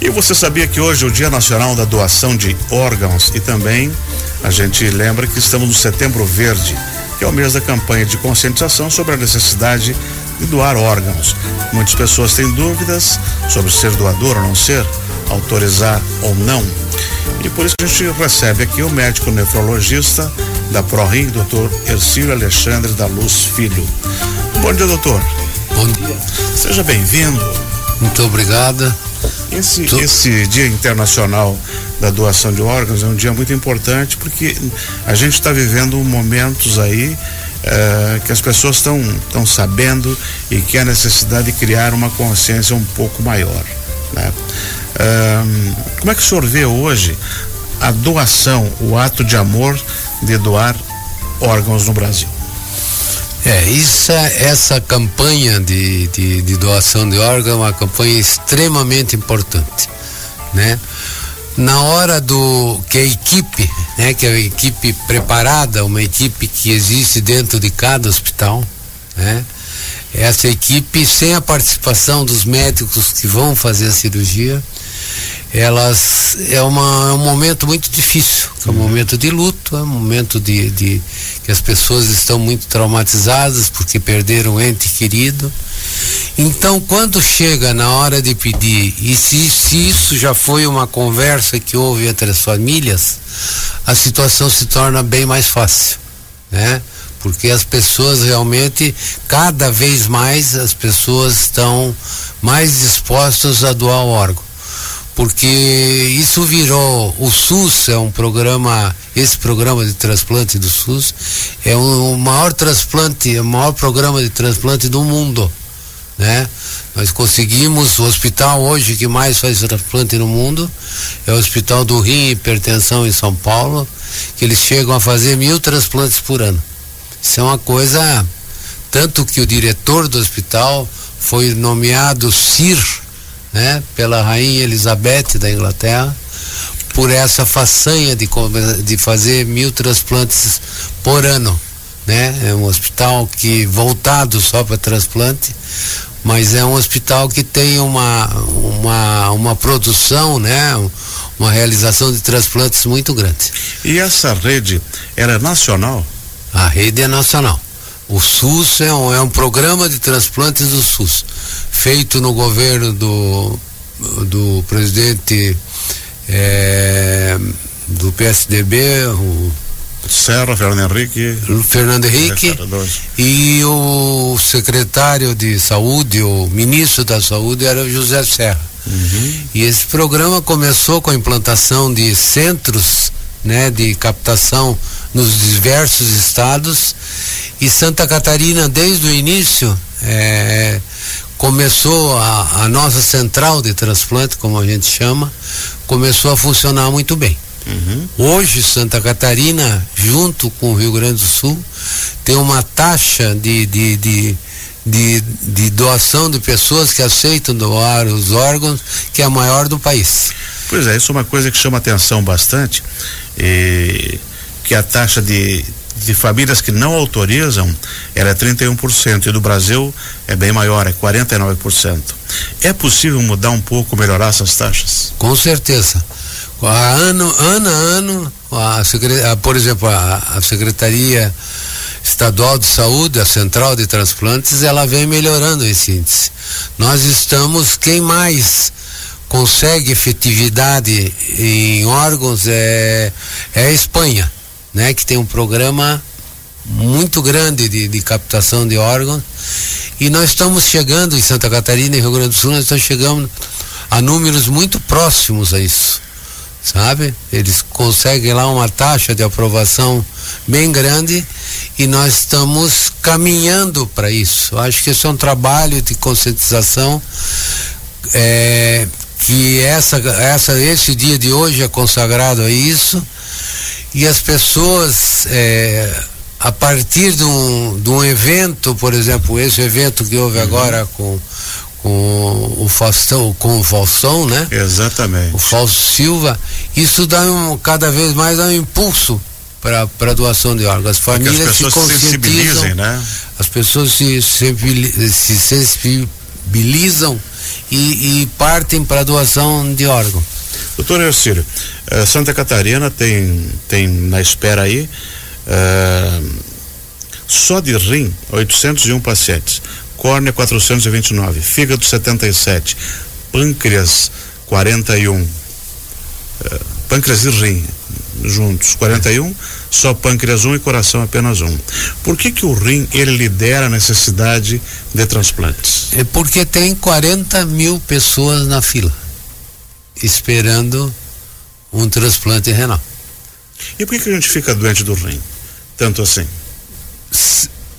E você sabia que hoje é o Dia Nacional da Doação de Órgãos e também a gente lembra que estamos no Setembro Verde, que é o mês da campanha de conscientização sobre a necessidade de doar órgãos. Muitas pessoas têm dúvidas sobre ser doador ou não ser, autorizar ou não. E por isso a gente recebe aqui o médico nefrologista da ProRim, doutor Ercílio Alexandre da Luz Filho. Bom dia, doutor. Bom dia. Seja bem-vindo. Muito obrigada. Esse, esse Dia Internacional da Doação de Órgãos é um dia muito importante porque a gente está vivendo momentos aí uh, que as pessoas estão estão sabendo e que há necessidade de criar uma consciência um pouco maior. Né? Uh, como é que o senhor vê hoje a doação, o ato de amor de doar órgãos no Brasil? É, isso, essa campanha de, de, de doação de órgãos é uma campanha extremamente importante, né? Na hora do que a equipe, né, que é a equipe preparada, uma equipe que existe dentro de cada hospital, né? Essa equipe, sem a participação dos médicos que vão fazer a cirurgia, elas é, uma, é um momento muito difícil, é um momento de luto, é um momento de, de que as pessoas estão muito traumatizadas porque perderam um ente querido. Então, quando chega na hora de pedir, e se, se isso já foi uma conversa que houve entre as famílias, a situação se torna bem mais fácil, né? Porque as pessoas realmente, cada vez mais, as pessoas estão mais dispostas a doar o órgão porque isso virou o SUS é um programa esse programa de transplante do SUS é o maior transplante o maior programa de transplante do mundo né? Nós conseguimos o hospital hoje que mais faz transplante no mundo é o hospital do rim e hipertensão em São Paulo que eles chegam a fazer mil transplantes por ano. Isso é uma coisa tanto que o diretor do hospital foi nomeado CIR né, pela rainha Elizabeth da Inglaterra, por essa façanha de, de fazer mil transplantes por ano. Né? É um hospital que voltado só para transplante, mas é um hospital que tem uma, uma, uma produção, né? uma realização de transplantes muito grande. E essa rede, ela é nacional? A rede é nacional. O SUS é um, é um programa de transplantes do SUS feito no governo do, do presidente é, do PSDB, o Serra, Fernando Henrique. Fernando Henrique e o secretário de saúde, o ministro da saúde era o José Serra. Uhum. E esse programa começou com a implantação de centros né, de captação nos diversos estados e Santa Catarina desde o início é, começou a, a nossa central de transplante, como a gente chama, começou a funcionar muito bem. Uhum. Hoje, Santa Catarina, junto com o Rio Grande do Sul, tem uma taxa de, de, de, de, de doação de pessoas que aceitam doar os órgãos que é a maior do país. Pois é, isso é uma coisa que chama atenção bastante, que a taxa de, de famílias que não autorizam, ela é 31%, e do Brasil é bem maior, é 49%. É possível mudar um pouco, melhorar essas taxas? Com certeza. A ano, ano a ano, a, a, por exemplo, a, a Secretaria Estadual de Saúde, a Central de Transplantes, ela vem melhorando esse índice. Nós estamos, quem mais consegue efetividade em órgãos é, é a Espanha né, que tem um programa muito grande de, de captação de órgãos. E nós estamos chegando em Santa Catarina e Rio Grande do Sul, nós estamos chegando a números muito próximos a isso. Sabe? Eles conseguem lá uma taxa de aprovação bem grande e nós estamos caminhando para isso. Acho que esse é um trabalho de conscientização é, que essa, essa, esse dia de hoje é consagrado a isso e as pessoas é, a partir de um, de um evento, por exemplo, esse evento que houve uhum. agora com, com o Faustão, com o Faustão, né? Exatamente. O Fausto Silva, isso dá um, cada vez mais um impulso para a doação de órgãos. As famílias as se conscientizam, se né? as pessoas se, se sensibilizam e, e partem para doação de órgão. Doutor Ercílio, uh, Santa Catarina tem, tem na espera aí uh, só de rim 801 pacientes, córnea 429, fígado 77, pâncreas 41, uh, pâncreas e rim juntos 41, só pâncreas 1 e coração apenas um. Por que que o rim ele lidera a necessidade de transplantes? É porque tem 40 mil pessoas na fila esperando um transplante renal. E por que, que a gente fica doente do rim? Tanto assim?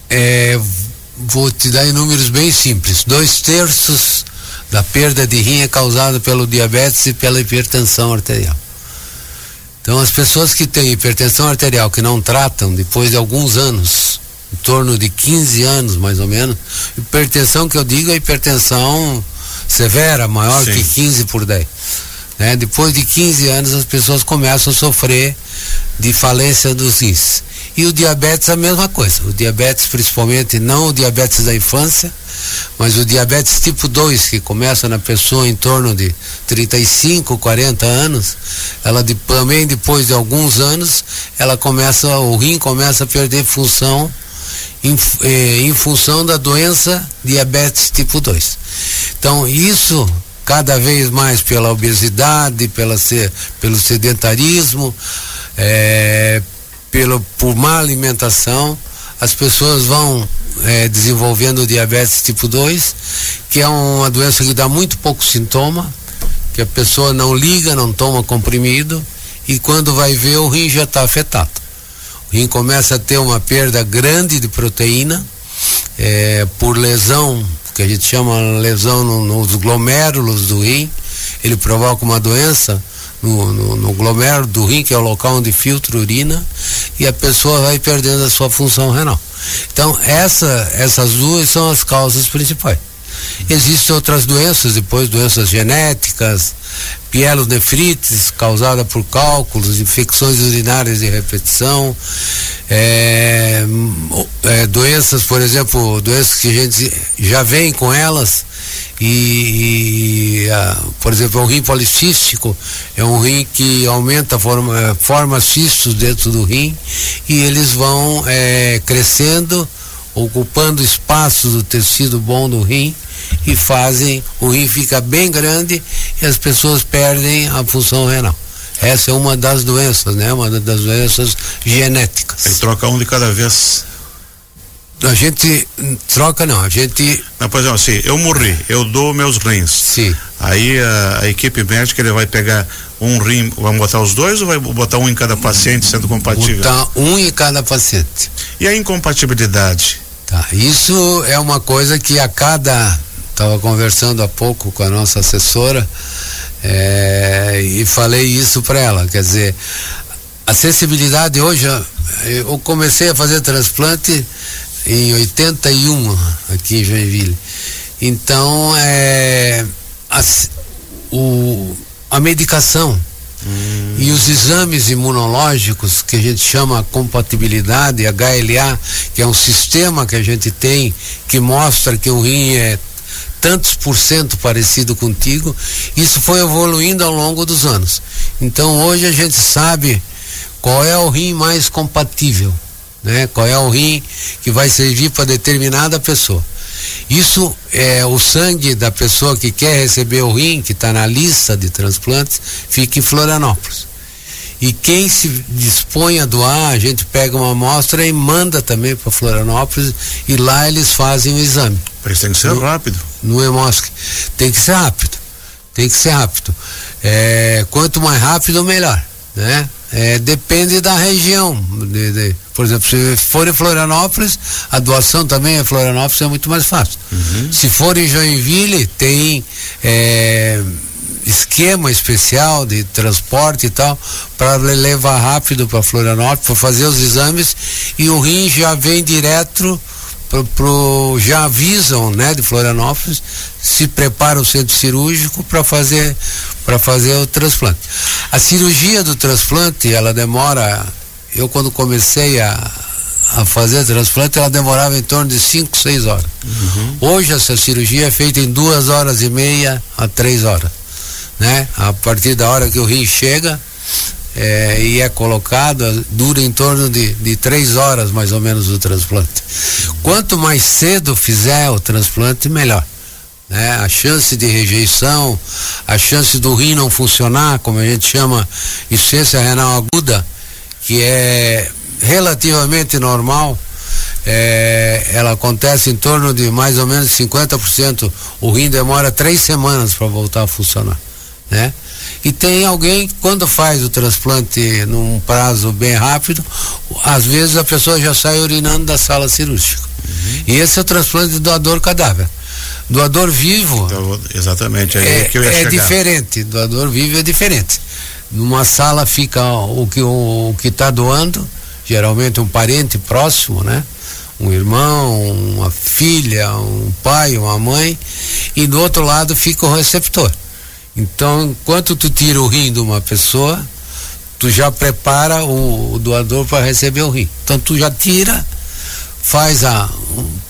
É, vou te dar em números bem simples. Dois terços da perda de rim é causada pelo diabetes e pela hipertensão arterial. Então, as pessoas que têm hipertensão arterial que não tratam, depois de alguns anos, em torno de 15 anos mais ou menos, hipertensão que eu digo é hipertensão severa, maior Sim. que 15 por 10. Né? Depois de 15 anos, as pessoas começam a sofrer de falência dos rins. E o diabetes é a mesma coisa. O diabetes, principalmente, não o diabetes da infância, mas o diabetes tipo 2, que começa na pessoa em torno de 35, 40 anos, ela de, também depois de alguns anos, ela começa, o rim começa a perder função em, eh, em função da doença diabetes tipo 2. Então, isso cada vez mais pela obesidade, pela, pelo sedentarismo, é, pelo, por má alimentação, as pessoas vão é, desenvolvendo diabetes tipo 2, que é uma doença que dá muito pouco sintoma, que a pessoa não liga, não toma comprimido, e quando vai ver o rim já está afetado. Rim começa a ter uma perda grande de proteína é, por lesão, que a gente chama lesão no, nos glomérulos do rim, ele provoca uma doença no, no, no glomérulo do rim, que é o local onde filtra urina, e a pessoa vai perdendo a sua função renal. Então, essa, essas duas são as causas principais. Existem outras doenças, depois doenças genéticas, pielonefrites causada por cálculos, infecções urinárias de repetição, é, é, doenças, por exemplo, doenças que a gente já vem com elas, e, e a, por exemplo, o rim policístico é um rim que aumenta, forma, forma cistos dentro do rim e eles vão é, crescendo, ocupando espaço do tecido bom do rim e fazem, o rim fica bem grande e as pessoas perdem a função renal. Essa é uma das doenças, né? Uma das doenças genéticas. Ele troca um de cada vez. A gente troca não, a gente. Não, por exemplo, assim, eu morri, eu dou meus rins. Sim. Aí a, a, equipe médica ele vai pegar um rim, vamos botar os dois ou vai botar um em cada paciente sendo compatível? Botar um em cada paciente. E a incompatibilidade? Tá, isso é uma coisa que a cada. Estava conversando há pouco com a nossa assessora é, e falei isso para ela. Quer dizer, a sensibilidade hoje, eu comecei a fazer transplante em 81 aqui em Joinville. Então, é, a, o, a medicação hum. e os exames imunológicos que a gente chama compatibilidade, HLA, que é um sistema que a gente tem que mostra que o rim é tantos por cento parecido contigo, isso foi evoluindo ao longo dos anos. Então hoje a gente sabe qual é o rim mais compatível né? Qual é o rim que vai servir para determinada pessoa. Isso é o sangue da pessoa que quer receber o rim, que está na lista de transplantes, fica em Florianópolis. E quem se dispõe a doar, a gente pega uma amostra e manda também para Florianópolis e lá eles fazem o exame. Mas tem que ser no, No Hemosc. Tem que ser rápido. Tem que ser rápido. É, quanto mais rápido, melhor. Né? É, depende da região. De, de, por exemplo, se for em Florianópolis, a doação também em Florianópolis é muito mais fácil. Uhum. Se for em Joinville, tem é, esquema especial de transporte e tal, para levar rápido para Florianópolis, para fazer os exames, e o rim já vem direto pro, pro, já avisam, né, de Florianópolis, se prepara o centro cirúrgico para fazer para fazer o transplante. A cirurgia do transplante, ela demora, eu quando comecei a, a fazer transplante, ela demorava em torno de 5, 6 horas. Uhum. Hoje essa cirurgia é feita em duas horas e meia a três horas. Né? A partir da hora que o rim chega é, e é colocado, dura em torno de, de três horas mais ou menos o transplante. Quanto mais cedo fizer o transplante, melhor. Né? A chance de rejeição, a chance do rim não funcionar, como a gente chama insuficiência renal aguda, que é relativamente normal, é, ela acontece em torno de mais ou menos 50%. O rim demora três semanas para voltar a funcionar, né? E tem alguém quando faz o transplante num prazo bem rápido, às vezes a pessoa já sai urinando da sala cirúrgica. Uhum. E esse é o transplante de doador cadáver. Doador vivo. Então, exatamente, é, que eu ia é chegar. diferente. Doador vivo é diferente. Numa sala fica o que o, o que está doando, geralmente um parente próximo, né? Um irmão, uma filha, um pai, uma mãe, e do outro lado fica o receptor. Então, enquanto tu tira o rim de uma pessoa, tu já prepara o, o doador para receber o rim. Então tu já tira, faz a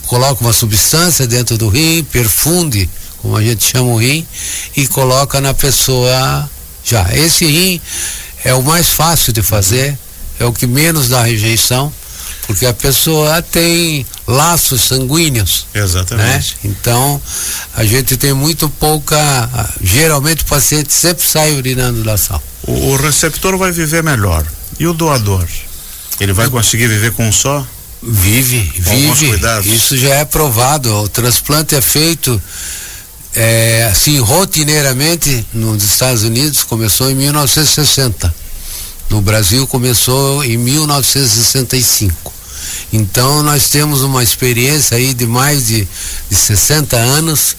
coloca uma substância dentro do rim, perfunde, como a gente chama o rim, e coloca na pessoa já. Esse rim é o mais fácil de fazer, é o que menos dá rejeição, porque a pessoa tem laços sanguíneos. Exatamente. Né? Então, a gente tem muito pouca. Geralmente o paciente sempre sai urinando da sala. O, o receptor vai viver melhor. E o doador? Ele vai conseguir viver com um só? Vive, vive. Isso já é provado. O transplante é feito é, assim rotineiramente nos Estados Unidos começou em 1960 no Brasil começou em 1965 então nós temos uma experiência aí de mais de, de 60 anos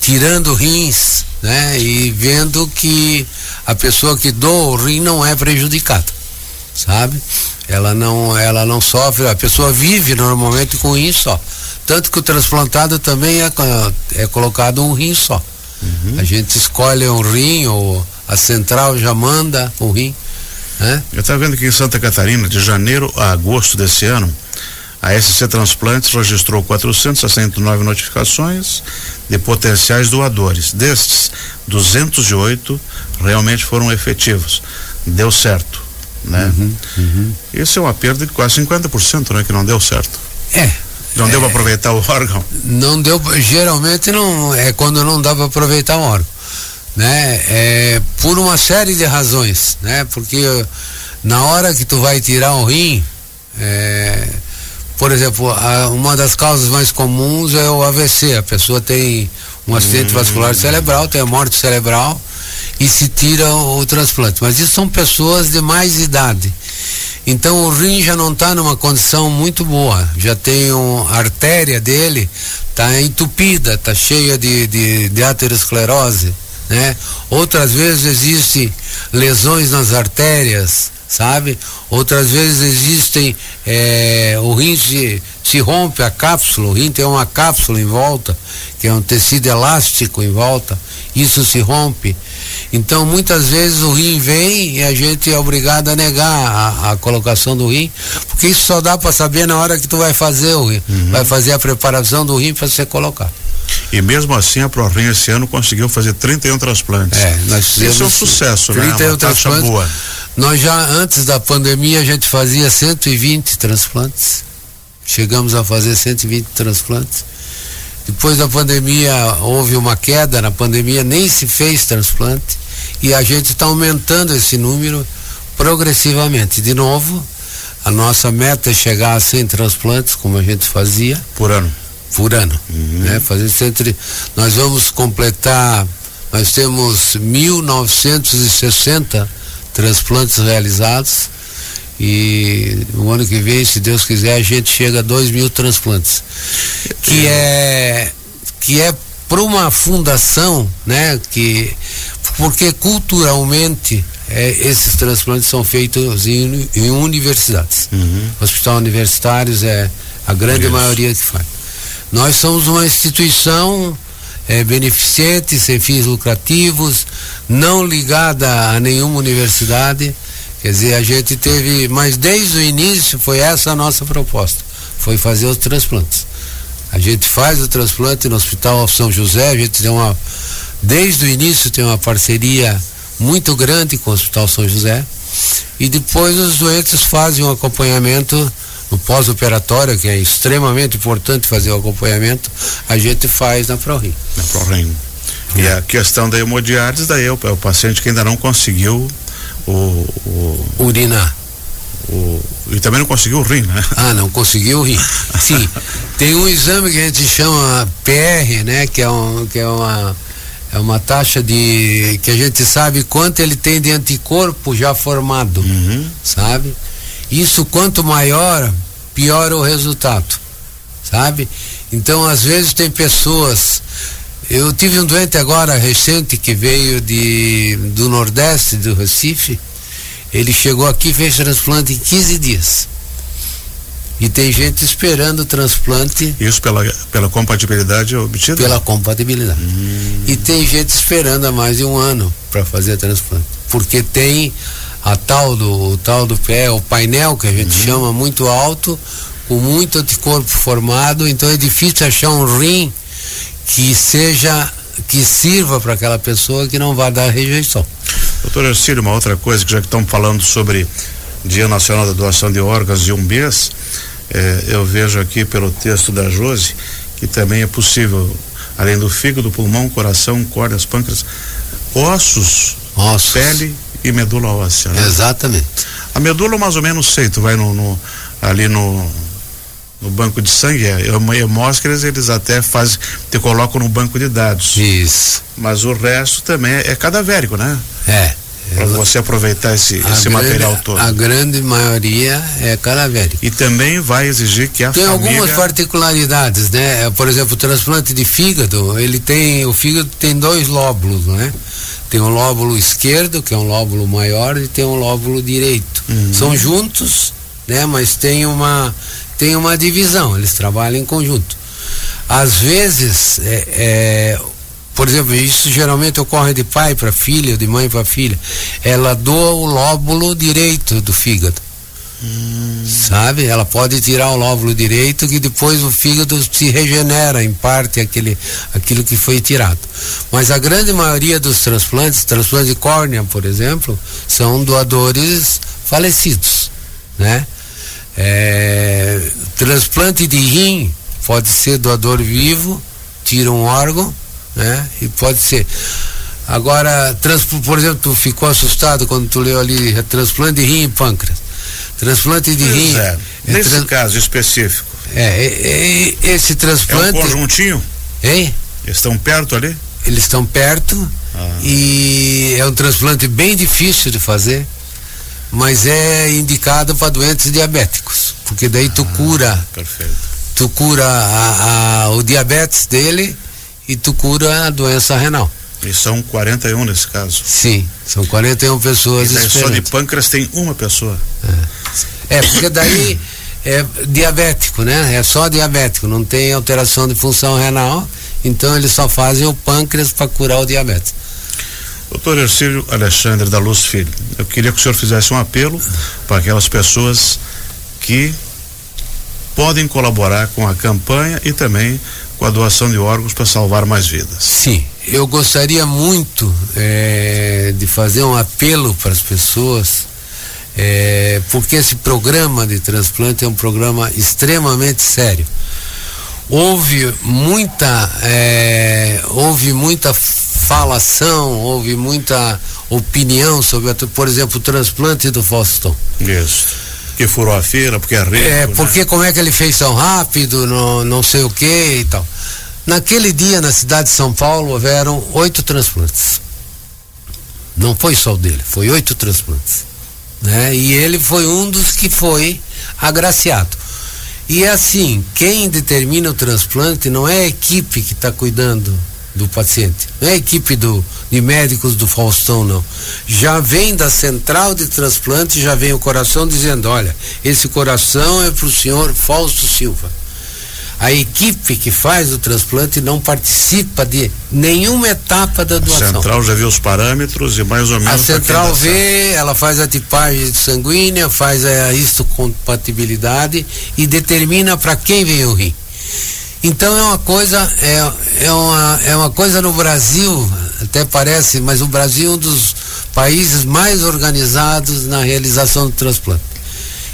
tirando rins né e vendo que a pessoa que doa o rim não é prejudicada sabe ela não ela não sofre a pessoa vive normalmente com um rim só tanto que o transplantado também é, é colocado um rim só. Uhum. A gente escolhe um rim ou a central já manda o rim. Eu estava vendo que em Santa Catarina, de janeiro a agosto desse ano, a SC Transplantes registrou 469 notificações de potenciais doadores. Destes, 208 realmente foram efetivos. Deu certo, né? Uhum, uhum. Isso é uma perda de quase 50%, né? Que não deu certo. É, não deu para aproveitar o órgão? Não deu, geralmente não é quando não dá para aproveitar o órgão, né? É, por uma série de razões, né? Porque na hora que tu vai tirar o rim, é, por exemplo, a, uma das causas mais comuns é o AVC. A pessoa tem um acidente hum. vascular cerebral, tem a morte cerebral e se tira o, o transplante. Mas isso são pessoas de mais idade. Então o rim já não está numa condição muito boa, já tem um, a artéria dele está entupida, está cheia de, de, de aterosclerose, né? Outras vezes existem lesões nas artérias, sabe? Outras vezes existem, é, o rim se, se rompe a cápsula, o rim tem uma cápsula em volta, que é um tecido elástico em volta, isso se rompe. Então, muitas vezes o rim vem e a gente é obrigado a negar a, a colocação do rim, porque isso só dá para saber na hora que tu vai fazer o rim, uhum. vai fazer a preparação do rim para ser colocado. E mesmo assim a ProRim esse ano conseguiu fazer 31 transplantes. É, nós fizemos Isso é um sucesso, 31 né? Uma transplantes. boa. Nós já antes da pandemia a gente fazia 120 transplantes. Chegamos a fazer 120 transplantes. Depois da pandemia houve uma queda, na pandemia nem se fez transplante e a gente está aumentando esse número progressivamente. De novo, a nossa meta é chegar a 100 transplantes, como a gente fazia. Por ano? Por ano. Uhum. Né? Fazer entre, nós vamos completar, nós temos 1.960 transplantes realizados e o ano que vem, se Deus quiser, a gente chega a 2 mil transplantes. Que é, que é para uma fundação, né? Que, porque culturalmente é, esses transplantes são feitos em, em universidades. Uhum. Hospital universitários é a grande Isso. maioria que faz. Nós somos uma instituição é, beneficente, sem fins lucrativos, não ligada a nenhuma universidade Quer dizer, a gente teve, mas desde o início foi essa a nossa proposta, foi fazer os transplantes. A gente faz o transplante no Hospital São José, a gente tem uma, desde o início tem uma parceria muito grande com o Hospital São José. E depois os doentes fazem um acompanhamento no pós-operatório, que é extremamente importante fazer o acompanhamento, a gente faz na ProRim. Na ProRim. E a questão da hemodiálise, daí é o, é o paciente que ainda não conseguiu o, o urinar. O, e também não conseguiu o rim, né? Ah, não conseguiu o rim. Sim. Tem um exame que a gente chama PR, né? Que é, um, que é uma é uma taxa de que a gente sabe quanto ele tem de anticorpo já formado, uhum. sabe? Isso quanto maior, pior o resultado, sabe? Então às vezes tem pessoas eu tive um doente agora recente que veio de, do Nordeste, do Recife. Ele chegou aqui e fez transplante em 15 dias. E tem gente esperando o transplante. Isso pela, pela compatibilidade obtida? Pela compatibilidade. Hum. E tem gente esperando há mais de um ano para fazer transplante. Porque tem a tal do, o tal do pé, o painel que a gente uhum. chama muito alto, com muito anticorpo formado, então é difícil achar um rim que seja que sirva para aquela pessoa que não vai dar rejeição. Doutor Ercílio, uma outra coisa que já que estamos falando sobre Dia Nacional da Doação de Órgãos de um mês, eh, eu vejo aqui pelo texto da Jose que também é possível, além do fígado, pulmão, coração, cordas, pâncreas, ossos, ossos. pele e medula óssea. Né? Exatamente. A medula mais ou menos sei, tu vai no, no ali no no banco de sangue, é, hemóscaras eles até fazem, te colocam no banco de dados. Isso. Mas o resto também é, é cadavérico, né? É. Para você aproveitar esse, esse grande, material todo. A grande maioria é cadavérico. E também vai exigir que a tem família... algumas particularidades, né? Por exemplo, o transplante de fígado, ele tem, o fígado tem dois lóbulos, né? Tem um lóbulo esquerdo, que é um lóbulo maior, e tem um lóbulo direito. Uhum. São juntos, né? Mas tem uma tem uma divisão, eles trabalham em conjunto. Às vezes, é, é, por exemplo, isso geralmente ocorre de pai para filha, de mãe para filha. Ela doa o lóbulo direito do fígado. Hum. Sabe? Ela pode tirar o lóbulo direito que depois o fígado se regenera em parte aquele, aquilo que foi tirado. Mas a grande maioria dos transplantes, transplante de córnea, por exemplo, são doadores falecidos, né? É, transplante de rim pode ser doador vivo, tira um órgão, né? E pode ser. Agora, trans, por exemplo, tu ficou assustado quando tu leu ali transplante de rim e pâncreas. Transplante de rim. É, é nesse trans... caso específico. É, é, é, esse transplante. É um conjuntinho? Hein? Eles estão perto ali? Eles estão perto ah. e é um transplante bem difícil de fazer mas é indicado para doentes diabéticos, porque daí tu ah, cura, perfeito. tu cura a, a, o diabetes dele e tu cura a doença renal. E são 41 nesse caso? Sim, são 41 pessoas. E só de pâncreas tem uma pessoa. É, é porque daí é diabético, né? É só diabético, não tem alteração de função renal, então eles só fazem o pâncreas para curar o diabetes. Doutor Ercílio Alexandre da Luz Filho, eu queria que o senhor fizesse um apelo para aquelas pessoas que podem colaborar com a campanha e também com a doação de órgãos para salvar mais vidas. Sim, eu gostaria muito é, de fazer um apelo para as pessoas, é, porque esse programa de transplante é um programa extremamente sério. Houve muita, é, houve muita falação, houve muita opinião sobre, por exemplo, o transplante do Faustão. Isso. Que furou a fila, porque é rico. É, né? porque né? como é que ele fez tão rápido, não, não sei o que e tal. Naquele dia, na cidade de São Paulo, houveram oito transplantes. Não foi só o dele, foi oito transplantes. Né? E ele foi um dos que foi agraciado. E é assim, quem determina o transplante não é a equipe que está cuidando do paciente. Não é a equipe do, de médicos do Faustão, não. Já vem da central de transplante, já vem o coração dizendo, olha, esse coração é para o senhor Fausto Silva. a equipe que faz o transplante não participa de nenhuma etapa da doação. A central já viu os parâmetros e mais ou menos. A central vê, ela faz a tipagem sanguínea, faz a histocompatibilidade e determina para quem vem o rim. Então é uma coisa, é, é, uma, é uma coisa no Brasil, até parece, mas o Brasil é um dos países mais organizados na realização do transplante.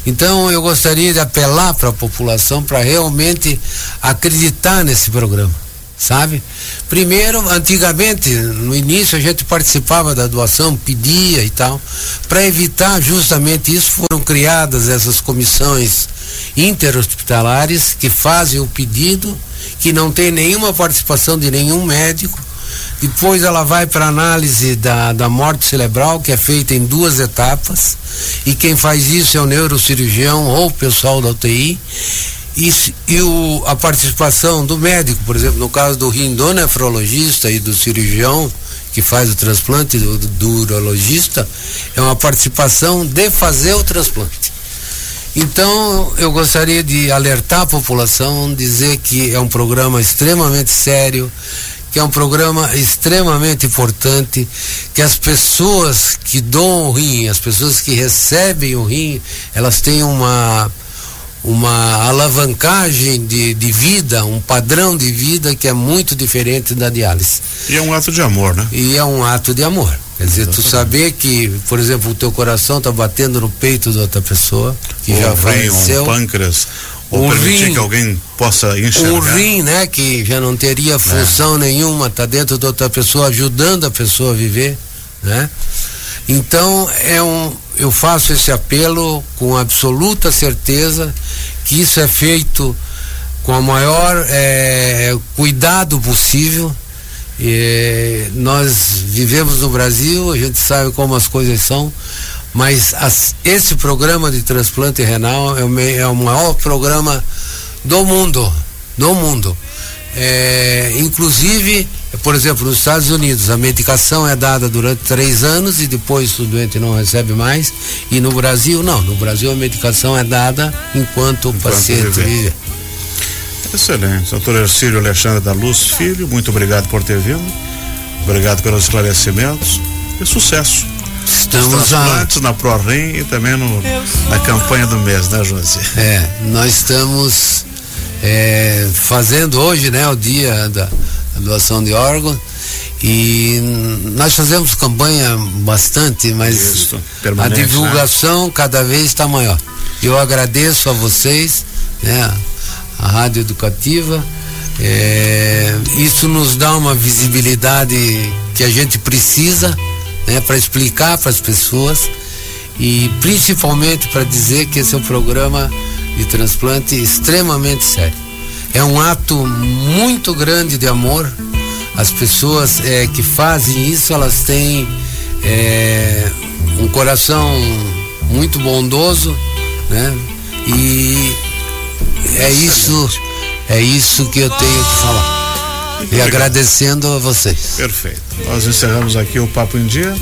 Então eu gostaria de apelar para a população para realmente acreditar nesse programa, sabe? Primeiro, antigamente, no início a gente participava da doação, pedia e tal, para evitar justamente isso foram criadas essas comissões interhospitalares que fazem o pedido, que não tem nenhuma participação de nenhum médico. Depois ela vai para análise da, da morte cerebral, que é feita em duas etapas, e quem faz isso é o neurocirurgião ou o pessoal da UTI. E, e o, a participação do médico, por exemplo, no caso do rim do nefrologista e do cirurgião, que faz o transplante, do, do urologista, é uma participação de fazer o transplante. Então, eu gostaria de alertar a população, dizer que é um programa extremamente sério, que é um programa extremamente importante, que as pessoas que doam o rim, as pessoas que recebem o rim, elas têm uma uma alavancagem de, de vida, um padrão de vida que é muito diferente da diálise. E é um ato de amor, né? E é um ato de amor. Quer dizer, tu saber que, por exemplo, o teu coração está batendo no peito de outra pessoa que ou já rim, faleceu. Um pâncreas, ou permitir rim, que alguém possa enxergar. O rim, né, que já não teria função é. nenhuma, está dentro de outra pessoa, ajudando a pessoa a viver, né? Então, é um, eu faço esse apelo com absoluta certeza que isso é feito com o maior é, cuidado possível, e nós vivemos no Brasil, a gente sabe como as coisas são, mas as, esse programa de transplante renal é o, é o maior programa do mundo, do mundo. É, inclusive, por exemplo, nos Estados Unidos, a medicação é dada durante três anos e depois o doente não recebe mais. E no Brasil, não. No Brasil, a medicação é dada enquanto, enquanto o paciente vive. Excelente. Doutor Ercílio Alexandre da Luz Filho, muito obrigado por ter vindo. Obrigado pelos esclarecimentos e sucesso. Estamos a... na ProRim e também no, na campanha do mês, né, Josi? É, nós estamos é, fazendo hoje, né, o dia da, doação de órgãos e nós fazemos campanha bastante, mas Isso, a divulgação né? cada vez está maior. Eu agradeço a vocês, né? A rádio educativa. É, isso nos dá uma visibilidade que a gente precisa né, para explicar para as pessoas e principalmente para dizer que esse é um programa de transplante extremamente sério. É um ato muito grande de amor. As pessoas é, que fazem isso, elas têm é, um coração muito bondoso, né? E é isso, é isso que eu tenho que falar. e agradecendo a vocês. Perfeito. Nós encerramos aqui o Papo em Dia.